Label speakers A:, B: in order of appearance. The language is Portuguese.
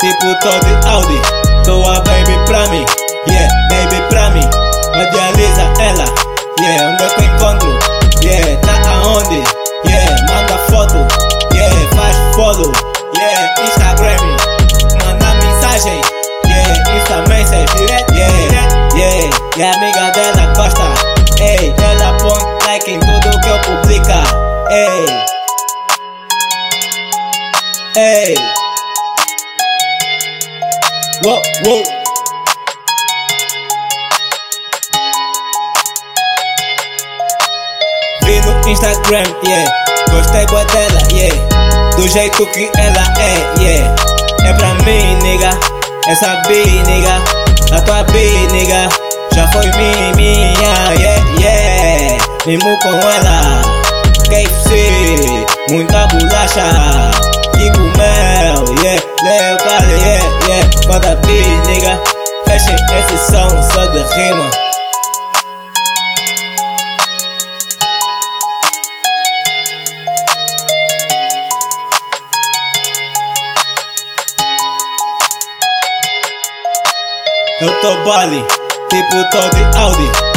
A: tipo todo Audi. Tua baby pra mim, yeah, baby pra mim. Materializa ela, yeah, onde é eu encontro? Yeah, tá aonde? Yeah, manda foto, yeah, faz follow, yeah, Instagram, manda mensagem, yeah, Insta message, yeah, yeah, yeah, e a amiga dela gosta, ei, ela põe like em tudo que eu publica, ei, ei, uou, uou. Vi no Instagram, yeah. Gostei boa dela, yeah. Do jeito que ela é, yeah. É pra mim, nigga. Essa bi, nigga. A tua bi, nigga. Já foi minha, minha, yeah, yeah. Mimo com ela. KFC, muita bolacha. Eu tô Bali, tipo todo Audi.